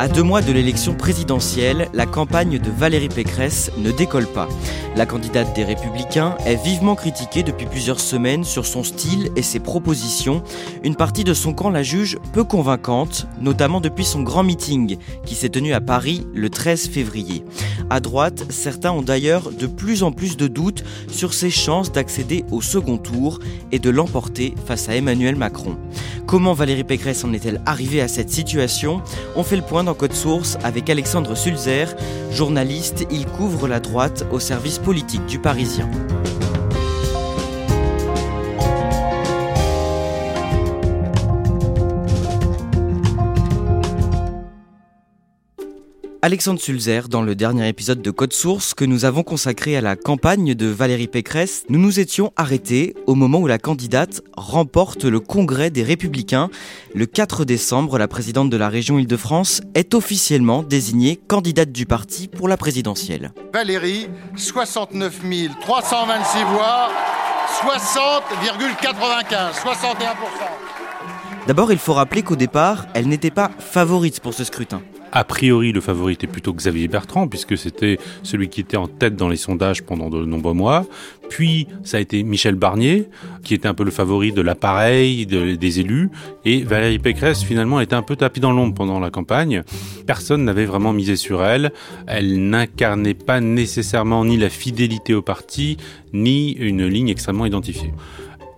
À deux mois de l'élection présidentielle, la campagne de Valérie Pécresse ne décolle pas. La candidate des Républicains est vivement critiquée depuis plusieurs semaines sur son style et ses propositions. Une partie de son camp la juge peu convaincante, notamment depuis son grand meeting qui s'est tenu à Paris le 13 février. À droite, certains ont d'ailleurs de plus en plus de doutes sur ses chances d'accéder au second tour et de l'emporter face à Emmanuel Macron. Comment Valérie Pécresse en est-elle arrivée à cette situation? On fait le point dans Code Source avec Alexandre Sulzer, journaliste, il couvre la droite au service politique du Parisien. Alexandre Sulzer, dans le dernier épisode de Code Source que nous avons consacré à la campagne de Valérie Pécresse, nous nous étions arrêtés au moment où la candidate remporte le congrès des Républicains. Le 4 décembre, la présidente de la région Île-de-France est officiellement désignée candidate du parti pour la présidentielle. Valérie, 69 326 voix, 60,95, 61%. D'abord, il faut rappeler qu'au départ, elle n'était pas favorite pour ce scrutin. A priori, le favori était plutôt Xavier Bertrand, puisque c'était celui qui était en tête dans les sondages pendant de nombreux mois. Puis, ça a été Michel Barnier, qui était un peu le favori de l'appareil, de- des élus. Et Valérie Pécresse, finalement, était un peu tapie dans l'ombre pendant la campagne. Personne n'avait vraiment misé sur elle. Elle n'incarnait pas nécessairement ni la fidélité au parti, ni une ligne extrêmement identifiée.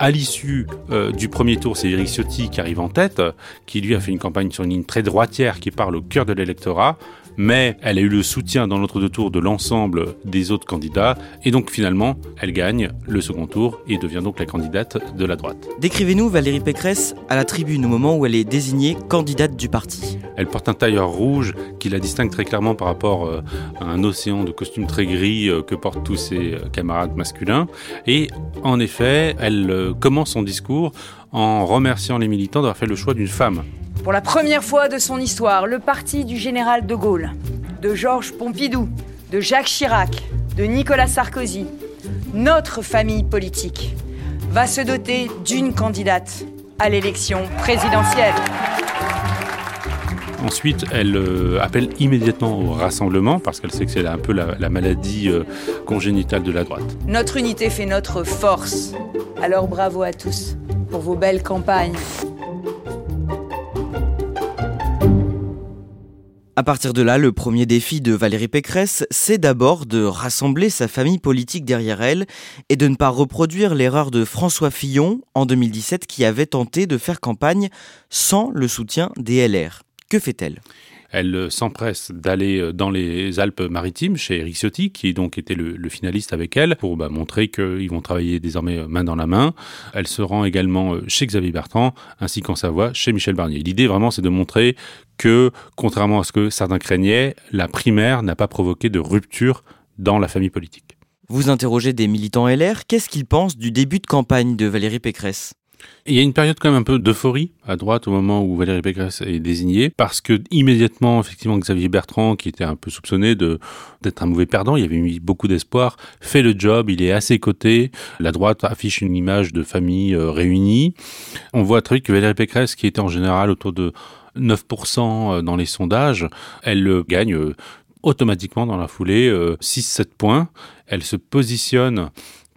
À l'issue euh, du premier tour, c'est Éric Ciotti qui arrive en tête, qui lui a fait une campagne sur une ligne très droitière qui parle au cœur de l'électorat, mais elle a eu le soutien dans l'autre deux tours de l'ensemble des autres candidats, et donc finalement, elle gagne le second tour et devient donc la candidate de la droite. Décrivez-nous Valérie Pécresse à la tribune au moment où elle est désignée candidate du parti. Elle porte un tailleur rouge qui la distingue très clairement par rapport euh, à un océan de costumes très gris euh, que portent tous ses euh, camarades masculins. Et en effet, elle commence son discours en remerciant les militants d'avoir fait le choix d'une femme. Pour la première fois de son histoire, le parti du général de Gaulle, de Georges Pompidou, de Jacques Chirac, de Nicolas Sarkozy, notre famille politique, va se doter d'une candidate à l'élection présidentielle. Ensuite, elle euh, appelle immédiatement au rassemblement parce qu'elle sait que c'est un peu la, la maladie euh, congénitale de la droite. Notre unité fait notre force. Alors bravo à tous pour vos belles campagnes. À partir de là, le premier défi de Valérie Pécresse, c'est d'abord de rassembler sa famille politique derrière elle et de ne pas reproduire l'erreur de François Fillon en 2017 qui avait tenté de faire campagne sans le soutien des LR. Que fait-elle? Elle s'empresse d'aller euh, dans les Alpes-Maritimes chez Eric Ciotti, qui donc était le, finaliste avec elle, pour bah, montrer qu'ils vont travailler désormais euh, main dans la main. Elle se rend également euh, chez Xavier Bertrand, ainsi qu'en Savoie chez Michel Barnier. L'idée vraiment, c'est de montrer que, contrairement à ce que certains craignaient, la primaire n'a pas provoqué de rupture dans la famille politique. Vous interrogez des militants LR, qu'est-ce qu'ils pensent du début de campagne de Valérie Pécresse? Il y a une période quand même un peu d'euphorie à droite au moment où Valérie Pécresse est désignée, parce que immédiatement, effectivement, Xavier Bertrand, qui était un peu soupçonné de d'être un mauvais perdant, il avait mis beaucoup d'espoir, fait le job, il est à ses côtés, la droite affiche une image de famille euh, réunie. On voit très vite que Valérie Pécresse, qui était en général autour de 9% dans les sondages, elle gagne automatiquement dans la foulée 6-7 points. Elle se positionne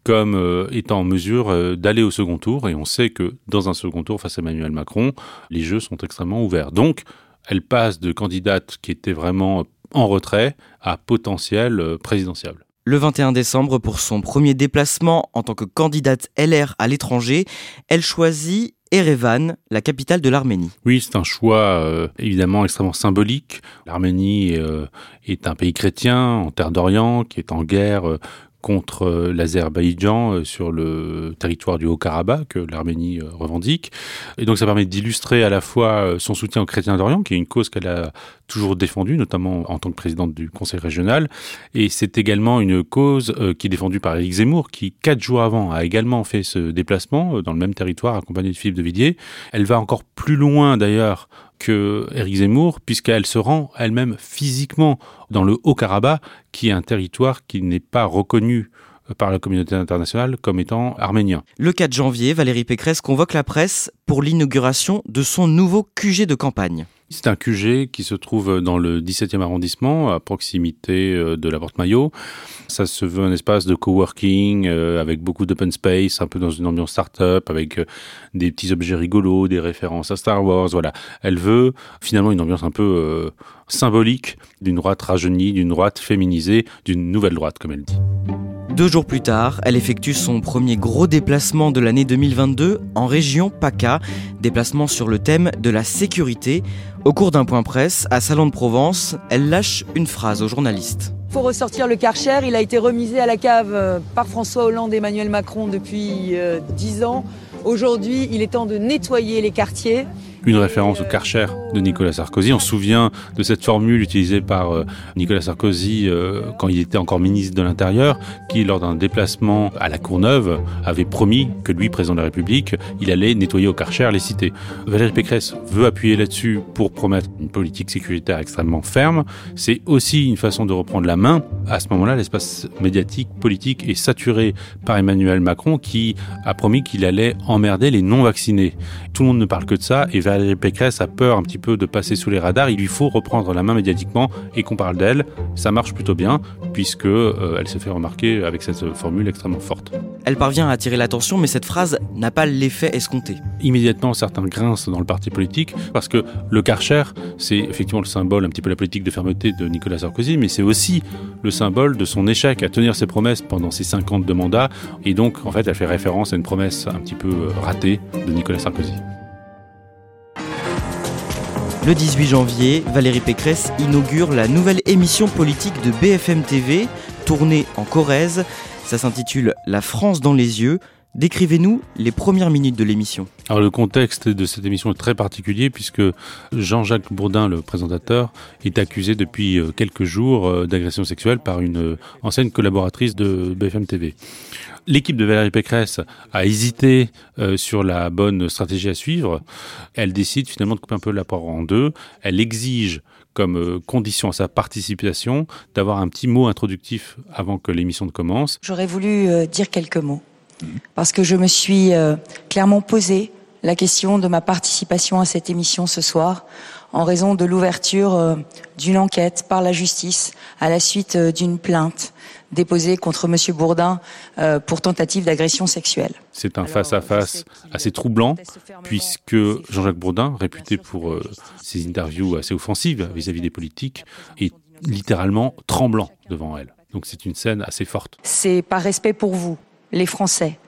comme euh, étant en mesure euh, d'aller au second tour. Et on sait que dans un second tour face à Emmanuel Macron, les jeux sont extrêmement ouverts. Donc, elle passe de candidate qui était vraiment en retrait à potentiel euh, présidentielle. Le 21 décembre, pour son premier déplacement en tant que candidate LR à l'étranger, elle choisit Erevan, la capitale de l'Arménie. Oui, c'est un choix évidemment extrêmement symbolique. L'Arménie est un pays chrétien en terre d'Orient qui est en guerre contre euh, l'Azerbaïdjan euh, sur le territoire du Haut-Karabakh que l'Arménie euh, revendique. Et donc ça permet d'illustrer à la fois son soutien aux chrétiens d'Orient, qui est une cause qu'elle a toujours défendue, notamment en tant que présidente du Conseil régional. Et c'est également une cause qui est défendue par Éric Zemmour, qui quatre jours avant a également fait ce déplacement dans le même territoire accompagné de Philippe de Villiers. Elle va encore plus loin d'ailleurs que Éric Zemmour, puisqu'elle se rend elle-même physiquement dans le Haut-Karabakh, qui est un territoire qui n'est pas reconnu par la communauté internationale comme étant arménien. Le 4 janvier, Valérie Pécresse convoque la presse pour l'inauguration de son nouveau QG de campagne. C'est un QG qui se trouve dans le 17e arrondissement, à proximité euh, de la Porte Maillot. Ça se veut un espace de coworking euh, avec beaucoup d'open space, un peu dans une ambiance start-up, avec euh, des petits objets rigolos, des références à Star Wars. Voilà. Elle veut finalement une ambiance un peu symbolique d'une droite rajeunie, d'une droite féminisée, d'une nouvelle droite, comme elle dit. Deux jours plus tard, elle effectue son premier gros déplacement de l'année 2022 en région PACA, déplacement sur le thème de la sécurité. Au cours d'un point presse, à Salon de Provence, elle lâche une phrase aux journalistes. Faut ressortir le Karcher, il a été remisé à la cave euh, par François Hollande et Emmanuel Macron depuis euh, dix ans. Aujourd'hui, il est temps de nettoyer les quartiers une référence au Karcher de Nicolas Sarkozy. On se souvient de cette formule utilisée par euh, Nicolas Sarkozy euh, quand il était encore ministre de l'Intérieur, qui, lors d'un déplacement à la Courneuve, avait promis que lui, président de la République, il allait nettoyer au Karcher les cités. Valérie Pécresse veut appuyer là-dessus pour promettre une politique sécuritaire extrêmement ferme. C'est aussi une façon de reprendre la main. À ce moment-là, l'espace médiatique, politique est saturé par Emmanuel Macron qui a promis qu'il allait emmerder les non-vaccinés. Tout le monde ne parle que de ça et Valérie Pécresse a peur un petit peu de passer sous les radars. Il lui faut reprendre la main médiatiquement et qu'on parle d'elle. Ça marche plutôt bien puisque euh, elle se fait remarquer avec cette formule extrêmement forte. Elle parvient à attirer l'attention, mais cette phrase n'a pas l'effet escompté. Immédiatement, certains grincent dans le parti politique parce que le Karcher, c'est effectivement le symbole un petit peu la politique de fermeté de Nicolas Sarkozy, mais c'est aussi le symbole de son échec à tenir ses promesses pendant ses 50 de mandat. Et donc, en fait, elle fait référence à une promesse un petit peu ratée de Nicolas Sarkozy. Le 18 janvier, Valérie Pécresse inaugure la nouvelle émission politique de BFM TV, tournée en Corrèze. Ça s'intitule La France dans les yeux. Décrivez-nous les premières minutes de l'émission. Alors le contexte de cette émission est très particulier puisque Jean-Jacques Bourdin, le présentateur, est accusé depuis euh, quelques jours euh, d'agression sexuelle par une euh, ancienne collaboratrice de BFM TV. L'équipe de Valérie Pécresse a hésité sur la bonne stratégie à suivre. Elle décide finalement de couper un peu la poire en deux. Elle exige comme condition à sa participation d'avoir un petit mot introductif avant que l'émission ne commence. J'aurais voulu dire quelques mots parce que je me suis clairement posé la question de ma participation à cette émission ce soir en raison de l'ouverture d'une enquête par la justice à la suite d'une plainte déposé contre M. Bourdin euh, pour tentative d'agression sexuelle. C'est un face-à-face assez troublant, puisque Jean-Jacques Bourdin, réputé pour euh, ses interviews assez offensives vis-à-vis des politiques, est littéralement tremblant devant elle. Donc c'est une scène assez forte. C'est par respect pour vous, les Français,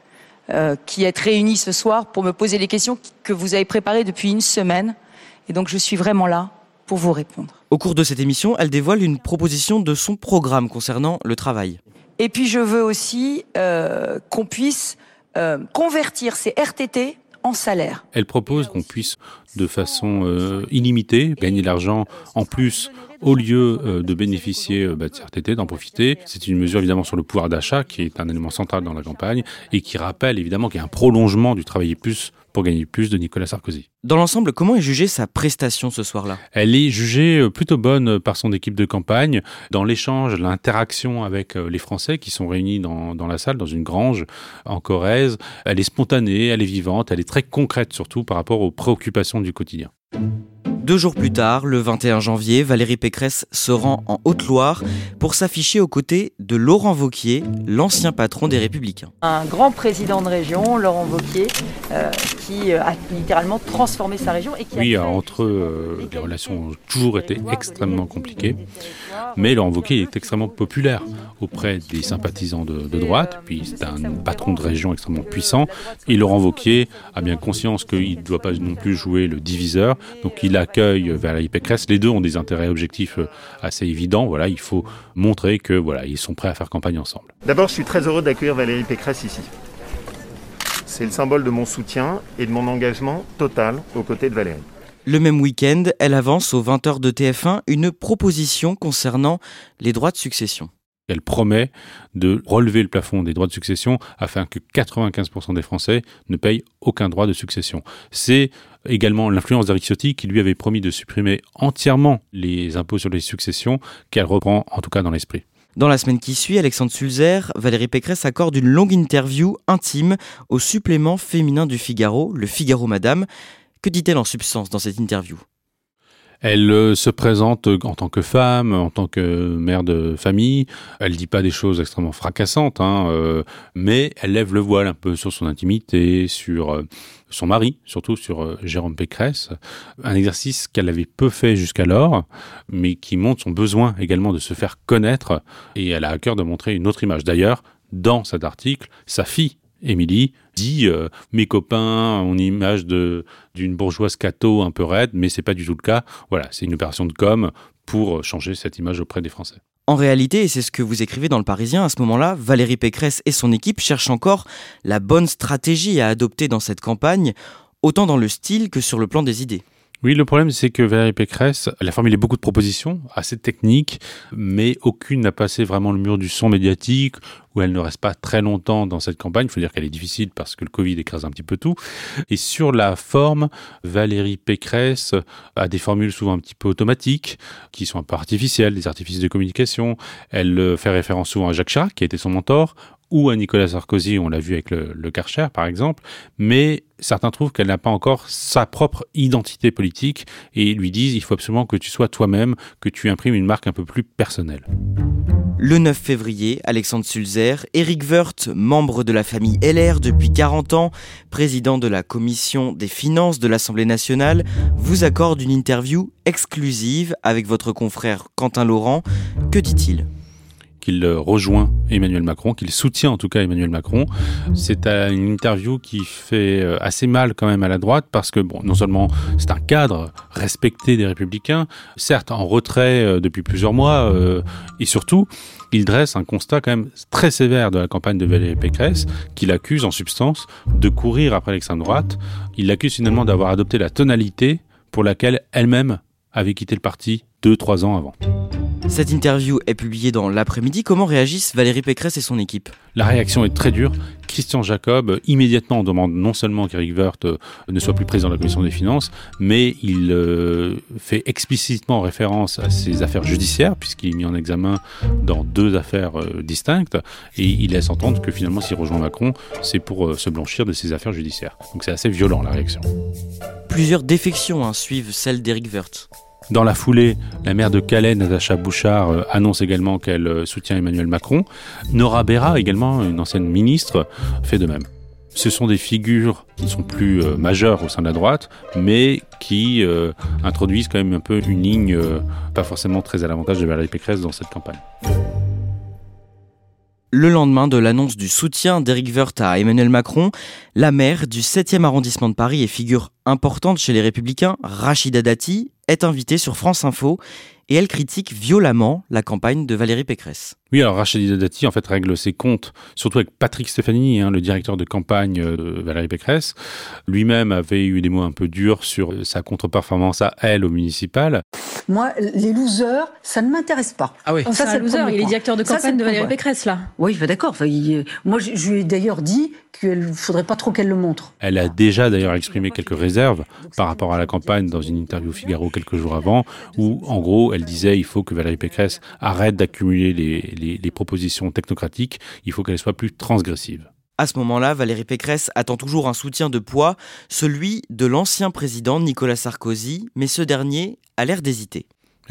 euh, qui êtes réunis ce soir pour me poser les questions que vous avez préparées depuis une semaine. Et donc je suis vraiment là pour vous répondre. Au cours de cette émission, elle dévoile une proposition de son programme concernant le travail. Et puis je veux aussi euh, qu'on puisse euh, convertir ces RTT en salaire. Elle propose qu'on puisse de façon euh, illimitée gagner de l'argent en plus au lieu de bénéficier bah, de RTT, d'en profiter. C'est une mesure évidemment sur le pouvoir d'achat qui est un élément central dans la campagne et qui rappelle évidemment qu'il y a un prolongement du travailler plus pour gagner plus de Nicolas Sarkozy. Dans l'ensemble, comment est jugée sa prestation ce soir-là? Elle est jugée euh, plutôt bonne par son équipe de campagne, dans l'échange, l'interaction avec euh, les Français qui sont réunis dans, dans, la salle, dans une grange en Corrèze. Elle est spontanée, elle est vivante, elle est très concrète surtout par rapport aux préoccupations du quotidien. Deux jours plus tard, le 21 janvier, Valérie Pécresse se rend en Haute-Loire pour s'afficher aux côtés de Laurent Vauquier, l'ancien patron des Républicains. Un grand président de région, Laurent Vauquier, euh, qui euh, a littéralement transformé sa région. Et qui oui, entre eux, les relations ont toujours été extrêmement compliquées. Mais Laurent Wauquiez est extrêmement populaire auprès des sympathisants de, droite, puis c'est un patron de région extrêmement puissant. Et Laurent Wauquiez a bien conscience qu'il ne doit pas non plus jouer le diviseur, donc il accueille Valérie Pécresse. Les deux ont des intérêts objectifs euh, assez évidents. Voilà, il faut montrer que voilà, ils sont prêts à faire campagne ensemble. D'abord, je suis très heureux d'accueillir Valérie Pécresse ici. C'est le symbole de mon soutien et de mon engagement total aux côtés de Valérie. Le même week-end, elle avance aux 20h de TF1 une proposition concernant les droits de succession. Elle promet de relever le plafond des droits de succession afin que 95% des Français ne payent aucun droit de succession. C'est également l'influence d'Eric Ciotti qui lui avait promis de supprimer entièrement les impôts sur les successions qu'elle reprend en tout cas dans l'esprit. Dans la semaine qui suit, Alexandre Sulzer, Valérie Pécresse accorde une longue interview intime au supplément féminin du Figaro, le Figaro Madame. Que dit-elle en substance dans cette interview? Elle euh, se présente en tant que femme, en tant que mère de famille. Elle dit pas des choses extrêmement fracassantes, hein, euh, mais elle lève le voile un peu sur son intimité, sur euh, son mari, surtout sur Jérôme Pécresse. Un exercice qu'elle avait peu fait jusqu'alors, mais qui montre son besoin également de se faire connaître. Et elle a à cœur de montrer une autre image. D'ailleurs, dans cet article, sa fille Émilie dit euh, mes copains ont image d'une bourgeoise cato un peu raide, mais c'est pas du tout le cas. Voilà, c'est une opération de com pour changer cette image auprès des Français. En réalité, et c'est ce que vous écrivez dans le Parisien, à ce moment-là, Valérie Pécresse et son équipe cherchent encore la bonne stratégie à adopter dans cette campagne, autant dans le style que sur le plan des idées. Oui, le problème, c'est que Valérie Pécresse, elle a formulé beaucoup de propositions, assez techniques, mais aucune n'a passé vraiment le mur du son médiatique, où elle ne reste pas très longtemps dans cette campagne. Il faut dire qu'elle est difficile parce que le Covid écrase un petit peu tout. Et sur la forme, Valérie Pécresse a des formules souvent un petit peu automatiques, qui sont un peu artificielles, des artifices de communication. Elle fait référence souvent à Jacques Chirac, qui a été son mentor, ou à Nicolas Sarkozy, on l'a vu avec le, le Karcher par exemple, mais certains trouvent qu'elle n'a pas encore sa propre identité politique et lui disent il faut absolument que tu sois toi-même, que tu imprimes une marque un peu plus personnelle. Le 9 février, Alexandre Sulzer, Eric Woerth, membre de la famille LR depuis 40 ans, président de la commission des finances de l'Assemblée nationale, vous accorde une interview exclusive avec votre confrère Quentin Laurent. Que dit-il? Qu'il rejoint Emmanuel Macron, qu'il soutient en tout cas Emmanuel Macron. C'est une interview qui fait euh, assez mal quand même à la droite parce que bon, non seulement c'est un cadre respecté des républicains, certes en retrait euh, depuis plusieurs mois, euh, et surtout il dresse un constat quand même très sévère de la campagne de Valérie Pécresse, qu'il accuse en substance de courir après l'extrême droite. Il l'accuse finalement d'avoir adopté la tonalité pour laquelle elle-même avait quitté le parti deux, trois ans avant. Cette interview est publiée dans l'après-midi. Comment réagissent Valérie Pécresse et son équipe? La réaction est très dure. Christian Jacob, immédiatement, demande non seulement qu'Éric Woerth euh, ne soit plus président de la Commission des Finances, mais il euh, fait explicitement référence à ses affaires judiciaires, puisqu'il est mis en examen dans deux affaires euh, distinctes, et il laisse entendre que finalement, s'il rejoint Macron, c'est pour se blanchir de ses affaires judiciaires. Donc c'est assez violent, la réaction. Plusieurs défections hein, suivent celle d'Éric Woerth. Dans la foulée, la maire de Calais, Natacha Bouchard, euh, annonce également qu'elle euh, soutient Emmanuel Macron. Nora Berra, également une ancienne ministre, fait de même. Ce sont des figures qui ne sont plus euh, majeures au sein de la droite, mais qui introduisent quand même un peu une ligne pas forcément très à l'avantage de Valérie Pécresse dans cette campagne. Le lendemain de l'annonce du soutien d'Éric Woerth à Emmanuel Macron, la maire du 7e arrondissement de Paris et figure importante chez les Républicains, Rachida Dati, est invitée sur France Info et elle critique violemment la campagne de Valérie Pécresse. Oui, alors Rachida Dati en fait règle ses comptes, surtout avec Patrick Stefanini, hein, le directeur de campagne de Valérie Pécresse. Lui-même avait eu des mots un peu durs sur sa contre-performance à elle au municipal. Moi, les losers, ça ne m'intéresse pas. Ah oui. Ça, c'est un loser. Il est directeur de campagne de Valérie Pécresse, là. Oui, d'accord. moi, je, lui ai d'ailleurs dit qu'il ne faudrait pas trop qu'elle le montre. Elle a déjà d'ailleurs exprimé quelques réserves par rapport à la campagne dans une interview Figaro quelques jours avant, où en gros, elle disait il faut que Valérie Pécresse arrête d'accumuler les, les propositions technocratiques, il faut qu'elle soit plus transgressive. À ce moment-là, Valérie Pécresse attend toujours un soutien de poids, celui de l'ancien président Nicolas Sarkozy, mais ce dernier a l'air d'hésiter.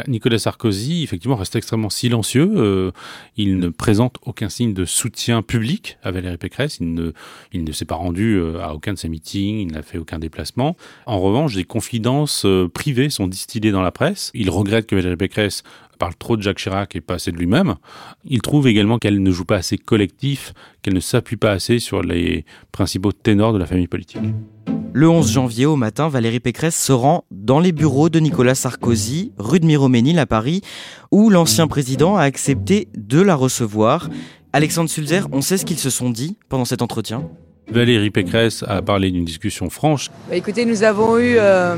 Nicolas Sarkozy, effectivement, reste extrêmement silencieux. Euh, il ne présente aucun signe de soutien public à Valérie Pécresse. Il ne, il ne s'est pas rendu euh, à aucun de ses meetings. Il n'a fait aucun déplacement. En revanche, des confidences euh, privées sont distillées dans la presse. Il regrette que Valérie Pécresse parle trop de Jacques Chirac et pas assez de lui-même. Il trouve également qu'elle ne joue pas assez collectif, qu'elle ne s'appuie pas assez sur les principaux ténors de la famille politique. Le 11 janvier au matin, Valérie Pécresse se rend dans les bureaux de Nicolas Sarkozy, rue de Miroménil à Paris, où l'ancien président a accepté de la recevoir. Alexandre Sulzer, on sait ce qu'ils se sont dit pendant cet entretien? Valérie Pécresse a parlé d'une discussion franche. Bah, écoutez, nous avons eu euh,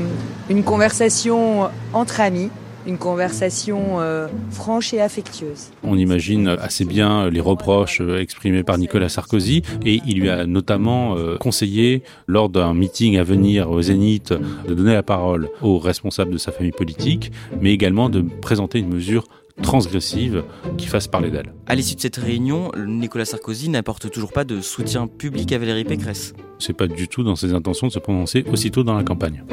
une conversation entre amis une conversation euh, franche et affectueuse. On imagine assez bien les reproches euh, exprimés par Nicolas Sarkozy et il lui a notamment euh, conseillé lors d'un meeting à venir au Zénith de donner la parole aux responsables de sa famille politique, mais également de présenter une mesure transgressive qui fasse parler d'elle. À l'issue de cette réunion, Nicolas Sarkozy n'apporte toujours pas de soutien public à Valérie Pécresse. C'est pas du tout dans ses intentions de se prononcer aussitôt dans la campagne.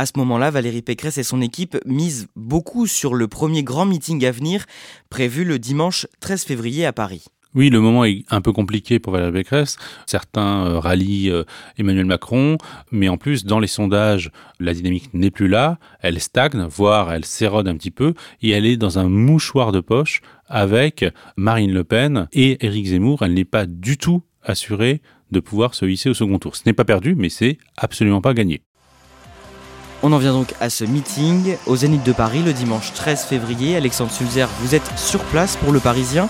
À ce moment-là, Valérie Pécresse et son équipe misent beaucoup sur le premier grand meeting à venir, prévu le dimanche 13 février à Paris. Oui, le moment est un peu compliqué pour Valérie Pécresse. Certains euh, rallient euh, Emmanuel Macron, mais en plus, dans les sondages, la dynamique n'est plus là. Elle stagne, voire elle s'érode un petit peu, et elle est dans un mouchoir de poche avec Marine Le Pen et Éric Zemmour. Elle n'est pas du tout assurée de pouvoir se hisser au second tour. Ce n'est pas perdu, mais c'est absolument pas gagné. On en vient donc à ce meeting au Zénith de Paris le dimanche 13 février. Alexandre Sulzer, vous êtes sur place pour le Parisien.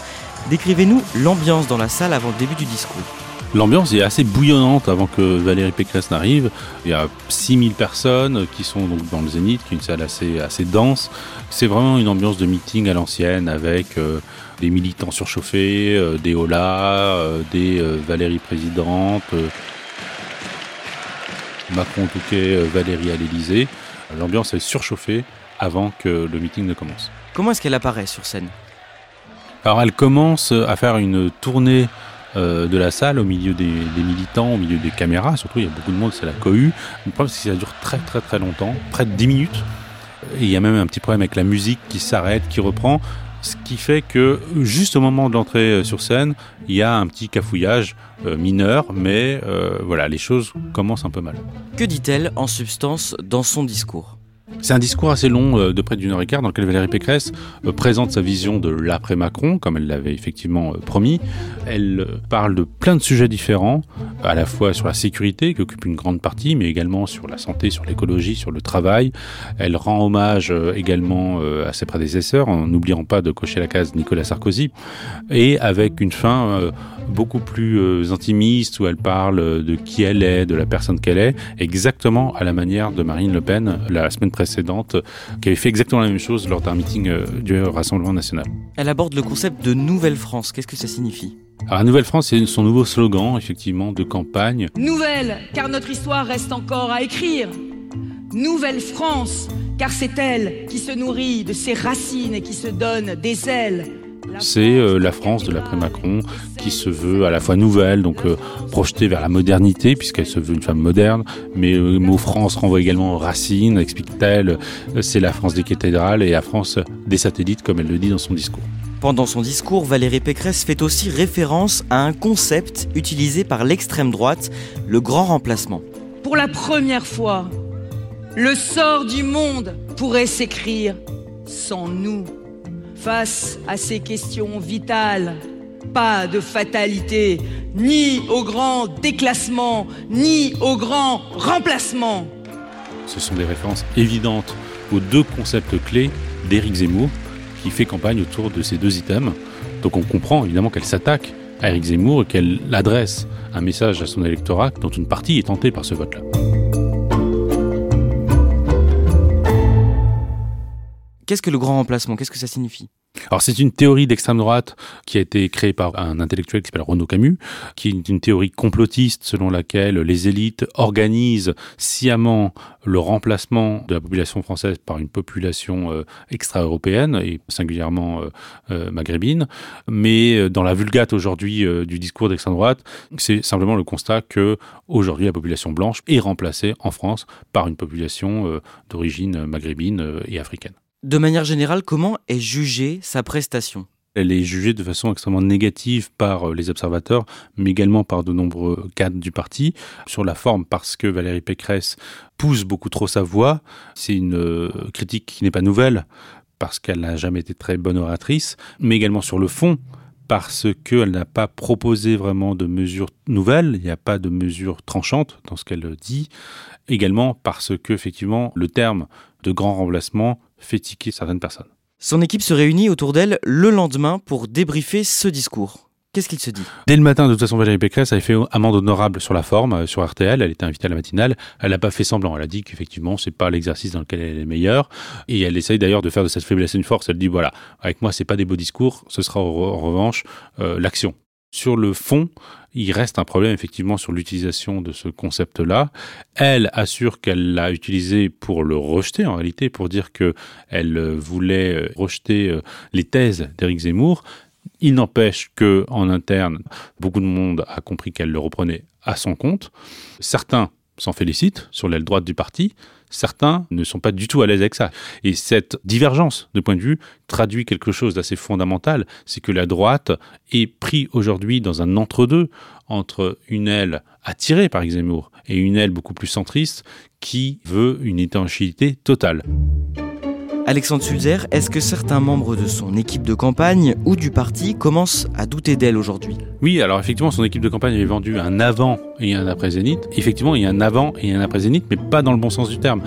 Décrivez-nous l'ambiance dans la salle avant le début du discours. L'ambiance est assez bouillonnante avant que Valérie Pécresse n'arrive. Il y a 6000 personnes qui sont donc dans le Zénith, qui est une salle assez, dense. C'est vraiment une ambiance de meeting à l'ancienne avec euh, des militants surchauffés, euh, des holas, euh, des Valérie présidente Macron, Touquet, euh, Valérie à l'Elysée. L'ambiance est surchauffée avant que le meeting ne commence. Comment est-ce qu'elle apparaît sur scène? Alors elle commence à faire une tournée euh, de la salle au milieu des, militants, au milieu des caméras. Surtout, il y a beaucoup de monde, c'est la cohue. Le problème, c'est que ça dure très très très longtemps, près de 10 minutes. Et il y a même un petit problème avec la musique qui s'arrête, qui reprend. Ce qui fait que juste au moment de l'entrée euh, sur scène, il y a un petit cafouillage euh, mineur, mais euh, voilà, les choses commencent un peu mal. Que dit-elle en substance dans son discours? C'est un discours assez long euh, de près d'une heure et quart dans lequel Valérie Pécresse euh, présente sa vision de l'après-Macron, comme elle l'avait effectivement euh, promis. Elle parle de plein de sujets différents, à la fois sur la sécurité, qui occupe une grande partie, mais également sur la santé, sur l'écologie, sur le travail. Elle rend hommage également à ses prédécesseurs, en n'oubliant pas de cocher la case Nicolas Sarkozy, et avec une fin beaucoup plus intimiste, où elle parle de qui elle est, de la personne qu'elle est, exactement à la manière de Marine Le Pen la semaine précédente, qui avait fait exactement la même chose lors d'un meeting euh, du Rassemblement national. Elle aborde le concept de Nouvelle France. Qu'est-ce que ça signifie? Alors, Nouvelle France, c'est son nouveau slogan, effectivement, de campagne. Nouvelle, car notre histoire reste encore à écrire. Nouvelle France, car c'est elle qui se nourrit de ses racines et qui se donne des ailes c'est euh, la France de l'après-Macron qui se veut à la fois nouvelle, donc euh, projetée vers la modernité, puisqu'elle se veut une femme moderne, mais euh, le mot France renvoie également aux racines, explique-t-elle, c'est la France des cathédrales et la France des satellites, comme elle le dit dans son discours. Pendant son discours, Valérie Pécresse fait aussi référence à un concept utilisé par l'extrême droite, le grand remplacement. Pour la première fois, le sort du monde pourrait s'écrire sans nous. Face à ces questions vitales, pas de fatalité, ni au grand déclassement, ni au grand remplacement. Ce sont des références évidentes aux deux concepts clés d'Éric Zemmour, qui fait campagne autour de ces deux items. Donc on comprend évidemment qu'elle s'attaque à Éric Zemmour et qu'elle adresse un message à son électorat dont une partie est tentée par ce vote-là. Qu'est-ce que le grand remplacement? Qu'est-ce que ça signifie? Alors c'est une théorie d'extrême droite qui a été créée par un intellectuel qui s'appelle Renaud Camus, qui est une théorie complotiste selon laquelle les élites organisent sciemment le remplacement de la population française par une population euh, extra-européenne et singulièrement euh, euh, maghrébine. Mais dans la vulgate aujourd'hui du discours d'extrême droite, c'est simplement le constat que aujourd'hui la population blanche est remplacée en France par une population d'origine maghrébine et africaine. De manière générale, comment est jugée sa prestation? Elle est jugée de façon extrêmement négative par euh, les observateurs, mais également par de nombreux cadres du parti. Sur la forme, parce que Valérie Pécresse pousse beaucoup trop sa voix. C'est une euh, critique qui n'est pas nouvelle, parce qu'elle n'a jamais été très bonne oratrice, mais également sur le fond, parce qu'elle n'a pas proposé vraiment de mesures nouvelles, il n'y a pas de mesures tranchantes dans ce qu'elle dit, également parce que effectivement le terme de grand remplacement fait tiquer certaines personnes. Son équipe se réunit autour d'elle le lendemain pour débriefer ce discours. Qu'est-ce qu'il se dit? Dès le matin, de toute façon, Valérie Pécresse avait fait amende honorable sur la forme, euh, sur RTL. Elle était invitée à la matinale. Elle n'a pas fait semblant. Elle a dit qu'effectivement, c'est pas l'exercice dans lequel elle est meilleure. Et elle essaye d'ailleurs de faire de cette faiblesse une force. Elle dit voilà, avec moi, c'est pas des beaux discours. Ce sera en revanche euh, l'action. Sur le fond, il reste un problème effectivement sur l'utilisation de ce concept-là. Elle assure qu'elle l'a utilisé pour le rejeter en réalité, pour dire qu'elle voulait euh, rejeter euh, les thèses d'Éric Zemmour. Il n'empêche que en interne, beaucoup de monde a compris qu'elle le reprenait à son compte. Certains s'en félicitent sur l'aile droite du parti, certains ne sont pas du tout à l'aise avec ça. Et cette divergence de point de vue traduit quelque chose d'assez fondamental, c'est que la droite est prise aujourd'hui dans un entre-deux entre une aile attirée par Zemmour et une aile beaucoup plus centriste qui veut une étanchéité totale. Alexandre Sulzer, est-ce que certains membres de son équipe de campagne ou du parti commencent à douter d'elle aujourd'hui? Oui, alors effectivement, son équipe de campagne avait vendu un avant et un après Zénith. Effectivement, il y a un avant et un après Zénith, mais pas dans le bon sens du terme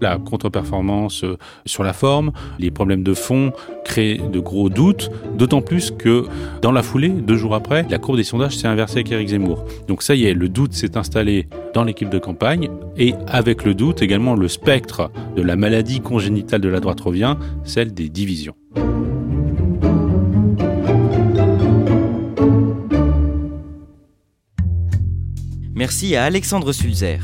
la contre-performance euh, sur la forme, les problèmes de fond créent de gros doutes, d'autant plus que dans la foulée, deux jours après, la courbe des sondages s'est inversée avec Eric Zemmour. Donc ça y est, le doute s'est installé dans l'équipe de campagne et avec le doute également le spectre de la maladie congénitale de la droite revient, celle des divisions. Merci à Alexandre Sulzer.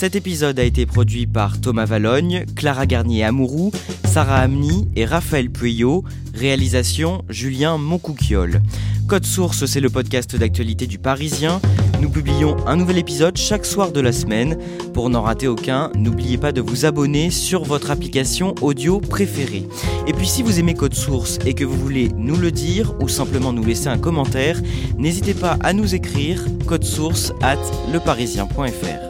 Cet épisode a été produit par Thomas Valogne, Clara Garnier-Amouroux, Sarah Amni et Raphaël Pueyo. Réalisation Julien Moncouquiole. Code Source, c'est le podcast d'actualité du Parisien. Nous publions un nouvel épisode chaque soir de la semaine. Pour n'en rater aucun, n'oubliez pas de vous abonner sur votre application audio préférée. Et puis si vous aimez Code Source et que vous voulez nous le dire ou simplement nous laisser un commentaire, n'hésitez pas à nous écrire code source at leparisien.fr.